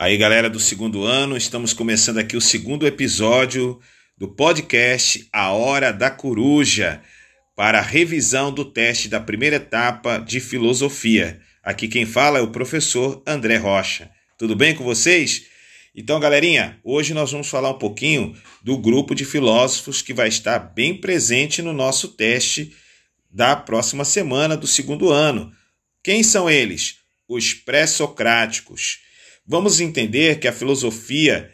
Aí, galera do segundo ano, estamos começando aqui o segundo episódio do podcast A Hora da Coruja para a revisão do teste da primeira etapa de filosofia. Aqui quem fala é o professor André Rocha. Tudo bem com vocês? Então, galerinha, hoje nós vamos falar um pouquinho do grupo de filósofos que vai estar bem presente no nosso teste da próxima semana do segundo ano. Quem são eles? Os pré-socráticos. Vamos entender que a filosofia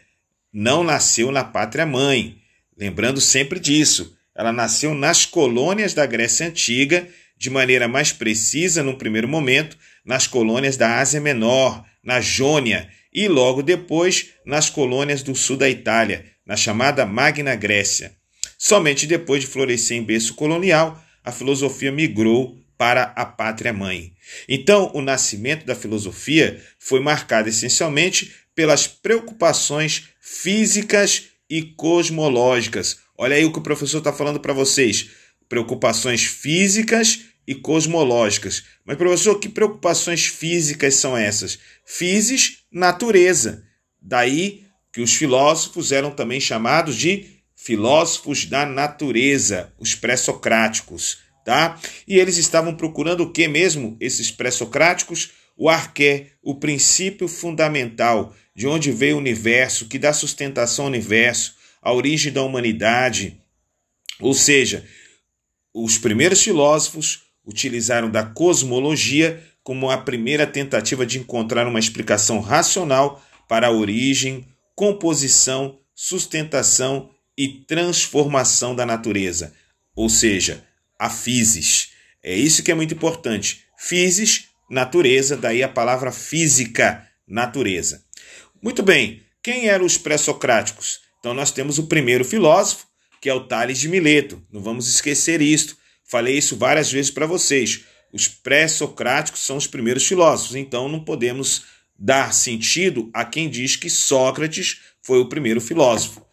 não nasceu na pátria mãe. Lembrando sempre disso, ela nasceu nas colônias da Grécia Antiga, de maneira mais precisa, num primeiro momento, nas colônias da Ásia Menor, na Jônia, e logo depois nas colônias do sul da Itália, na chamada Magna Grécia. Somente depois de florescer em berço colonial, a filosofia migrou para a pátria mãe. Então, o nascimento da filosofia foi marcado essencialmente pelas preocupações físicas e cosmológicas. Olha aí o que o professor está falando para vocês: preocupações físicas e cosmológicas. Mas, professor, que preocupações físicas são essas? Physis, natureza. Daí que os filósofos eram também chamados de filósofos da natureza, os pré-socráticos tá? E eles estavam procurando o que mesmo, esses pré-socráticos? O arqué, o princípio fundamental de onde veio o universo, que dá sustentação ao universo, a origem da humanidade. Ou seja, os primeiros filósofos utilizaram da cosmologia como a primeira tentativa de encontrar uma explicação racional para a origem, composição, sustentação e transformação da natureza. Ou seja, a physis. É isso que é muito importante. Physis, natureza, daí a palavra física, natureza. Muito bem, quem eram os pré-socráticos? Então nós temos o primeiro filósofo, que é o Tales de Mileto. Não vamos esquecer isto. Falei isso várias vezes para vocês. Os pré-socráticos são os primeiros filósofos, então não podemos dar sentido a quem diz que Sócrates foi o primeiro filósofo,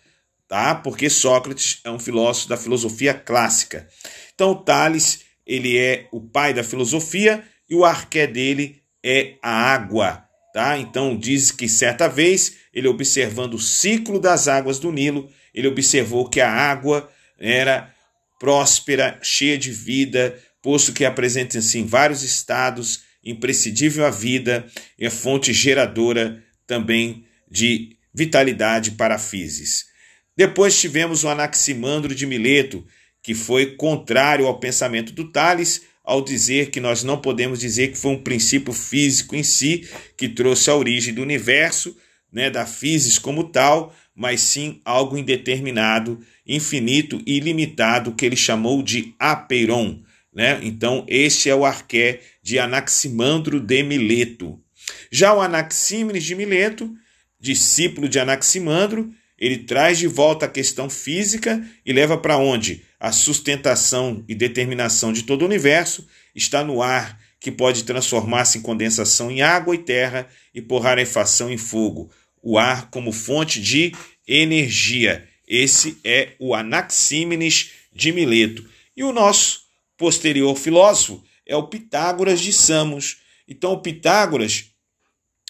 tá? Porque Sócrates é um filósofo da filosofia clássica. Então, Tales, ele é o pai da filosofia e o arqué dele é a água, tá? Então, diz que certa vez, ele observando o ciclo das águas do Nilo, ele observou que a água era próspera, cheia de vida, posto que apresenta-se em vários estados, imprescindível à vida e a fonte geradora também de vitalidade para a Físis. Depois tivemos o Anaximandro de Mileto, que foi contrário ao pensamento do Tales, ao dizer que nós não podemos dizer que foi um princípio físico em si que trouxe a origem do universo, né, da física como tal, mas sim algo indeterminado, infinito e ilimitado que ele chamou de apeiron. Né? Então, este é o arqué de Anaximandro de Mileto. Já o Anaxímenes de Mileto, discípulo de Anaximandro, ele traz de volta a questão física e leva para onde? A sustentação e determinação de todo o universo está no ar, que pode transformar-se em condensação em água e terra e por rarefação em fogo. O ar como fonte de energia. Esse é o Anaxímenes de Mileto. E o nosso posterior filósofo é o Pitágoras de Samos. Então, o Pitágoras,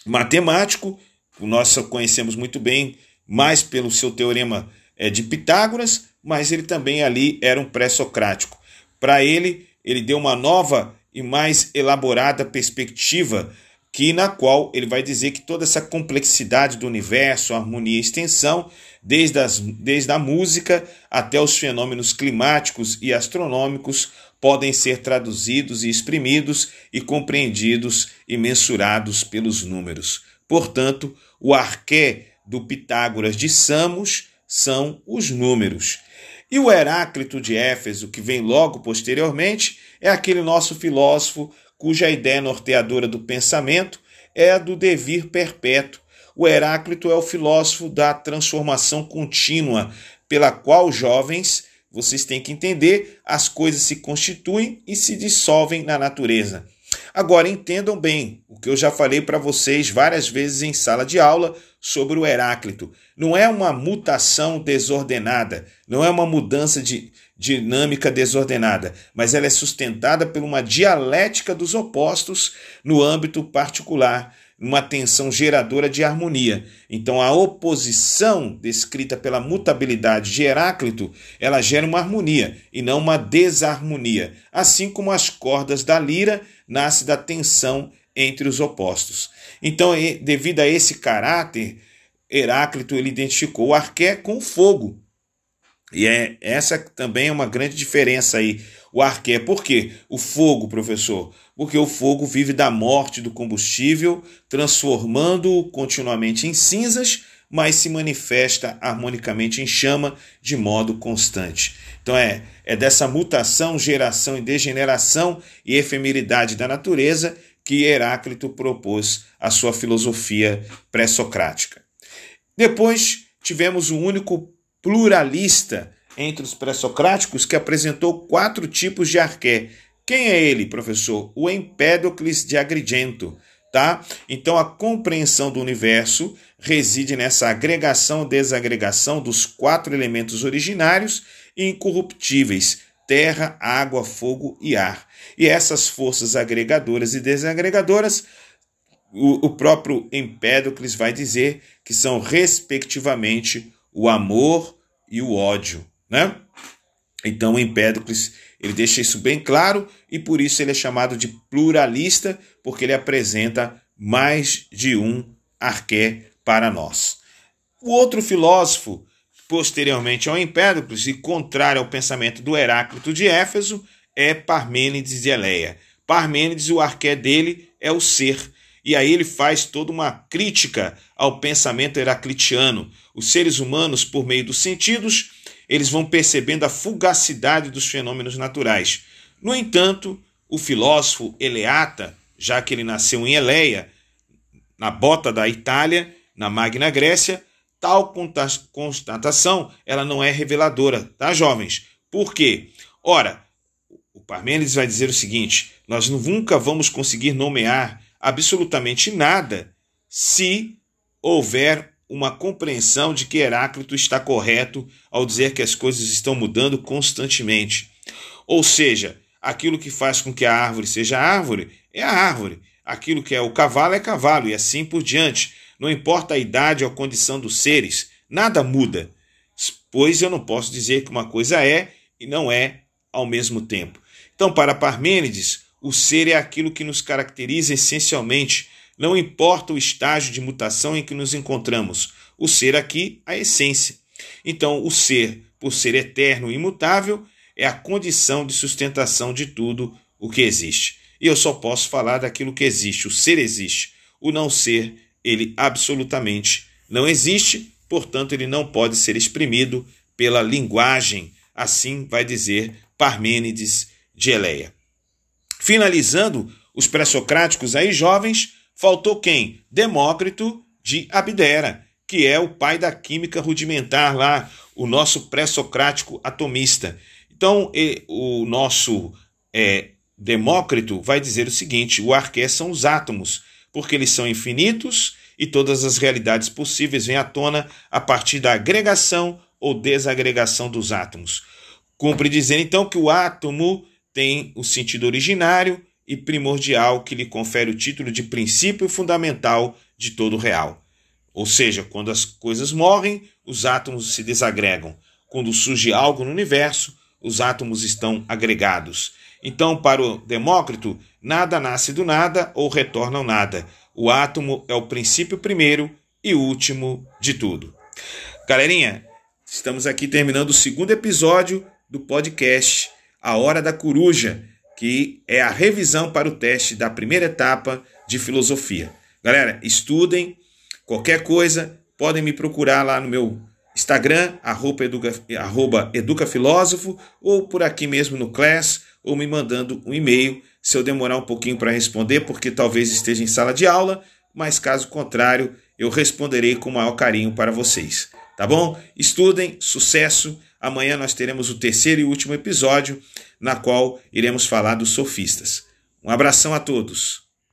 matemático, nós conhecemos muito bem, mais pelo seu teorema é, de Pitágoras, mas ele também ali era um pré-socrático. Para ele, ele deu uma nova e mais elaborada perspectiva que na qual ele vai dizer que toda essa complexidade do universo, harmonia e extensão, desde, as, desde a música até os fenômenos climáticos e astronômicos, podem ser traduzidos e exprimidos e compreendidos e mensurados pelos números. Portanto, o arqué do Pitágoras de Samos são os números. E o Heráclito de Éfeso, que vem logo posteriormente, é aquele nosso filósofo cuja ideia norteadora do pensamento é a do devir perpétuo. O Heráclito é o filósofo da transformação contínua, pela qual, jovens, vocês têm que entender, as coisas se constituem e se dissolvem na natureza. Agora entendam bem o que eu já falei para vocês várias vezes em sala de aula sobre o Heráclito. Não é uma mutação desordenada, não é uma mudança de dinâmica desordenada, mas ela é sustentada por uma dialética dos opostos no âmbito particular, uma tensão geradora de harmonia. Então a oposição descrita pela mutabilidade de Heráclito, ela gera uma harmonia e não uma desarmonia, assim como as cordas da lira nasce da tensão entre os opostos. Então, devido a esse caráter, Heráclito ele identificou o arqué com o fogo. E é essa também é uma grande diferença aí. O arqué, por quê? O fogo, professor, porque o fogo vive da morte do combustível, transformando-o continuamente em cinzas, mas se manifesta harmonicamente em chama de modo constante. Então é, é dessa mutação, geração e degeneração e efemeridade da natureza que Heráclito propôs a sua filosofia pré-socrática. Depois tivemos um único pluralista entre os pré-socráticos que apresentou quatro tipos de arqué. Quem é ele, professor? O Empédocles de Agrigento. Tá? Então a compreensão do universo reside nessa agregação desagregação dos quatro elementos originários e incorruptíveis: terra, água, fogo e ar. E essas forças agregadoras e desagregadoras, o, próprio Empédocles vai dizer que são respectivamente o amor e o ódio, né? Então, Empédocles ele deixa isso bem claro e por isso ele é chamado de pluralista, porque ele apresenta mais de um arqué para nós. O outro filósofo, posteriormente ao Empédocles e contrário ao pensamento do Heráclito de Éfeso, é Parmênides de Eleia. Parmênides, o arqué dele é o ser, e aí ele faz toda uma crítica ao pensamento heraclitiano. Os seres humanos, por meio dos sentidos, eles vão percebendo a fugacidade dos fenômenos naturais. No entanto, o filósofo Eleata, já que ele nasceu em Eleia, na bota da Itália, na Magna Grécia, tal constatação ela não é reveladora, tá, jovens? Por quê? Ora, o Parmênides vai dizer o seguinte: nós nunca vamos conseguir nomear absolutamente nada se houver uma compreensão de que Heráclito está correto ao dizer que as coisas estão mudando constantemente. Ou seja, aquilo que faz com que a árvore seja árvore é a árvore, aquilo que é o cavalo é cavalo e assim por diante. Não importa a idade ou a condição dos seres, nada muda, pois eu não posso dizer que uma coisa é e não é ao mesmo tempo. Então, para Parmênides, o ser é aquilo que nos caracteriza essencialmente, não importa o estágio de mutação em que nos encontramos. O ser aqui, a essência. Então, o ser, por ser eterno e imutável, é a condição de sustentação de tudo o que existe. E eu só posso falar daquilo que existe. O ser existe. O não ser, ele absolutamente não existe, portanto, ele não pode ser exprimido pela linguagem. Assim vai dizer Parmênides de Eleia. Finalizando os pré-socráticos aí jovens, faltou quem? Demócrito de Abdera, que é o pai da química rudimentar lá, o nosso pré-socrático atomista. Então, o nosso é, Demócrito vai dizer o seguinte: o arqué são os átomos, porque eles são infinitos e todas as realidades possíveis vêm à tona a partir da agregação ou desagregação dos átomos. Cumpre dizer então que o átomo tem o sentido originário e primordial que lhe confere o título de princípio fundamental de todo o real. Ou seja, quando as coisas morrem, os átomos se desagregam. Quando surge algo no universo, os átomos estão agregados. Então, para o Demócrito, nada nasce do nada ou retorna ao nada. O átomo é o princípio primeiro e último de tudo. Galerinha, estamos aqui terminando o segundo episódio do podcast a Hora da Coruja, que é a revisão para o teste da primeira etapa de filosofia. Galera, estudem. Qualquer coisa, podem me procurar lá no meu Instagram, arroba, educa, arroba educafilósofo, ou por aqui mesmo no Class, ou me mandando um e-mail se eu demorar um pouquinho para responder, porque talvez esteja em sala de aula, mas caso contrário, eu responderei com o maior carinho para vocês. Tá bom? Estudem, sucesso! Amanhã nós teremos o terceiro e último episódio, na qual iremos falar dos sofistas. Um abração a todos.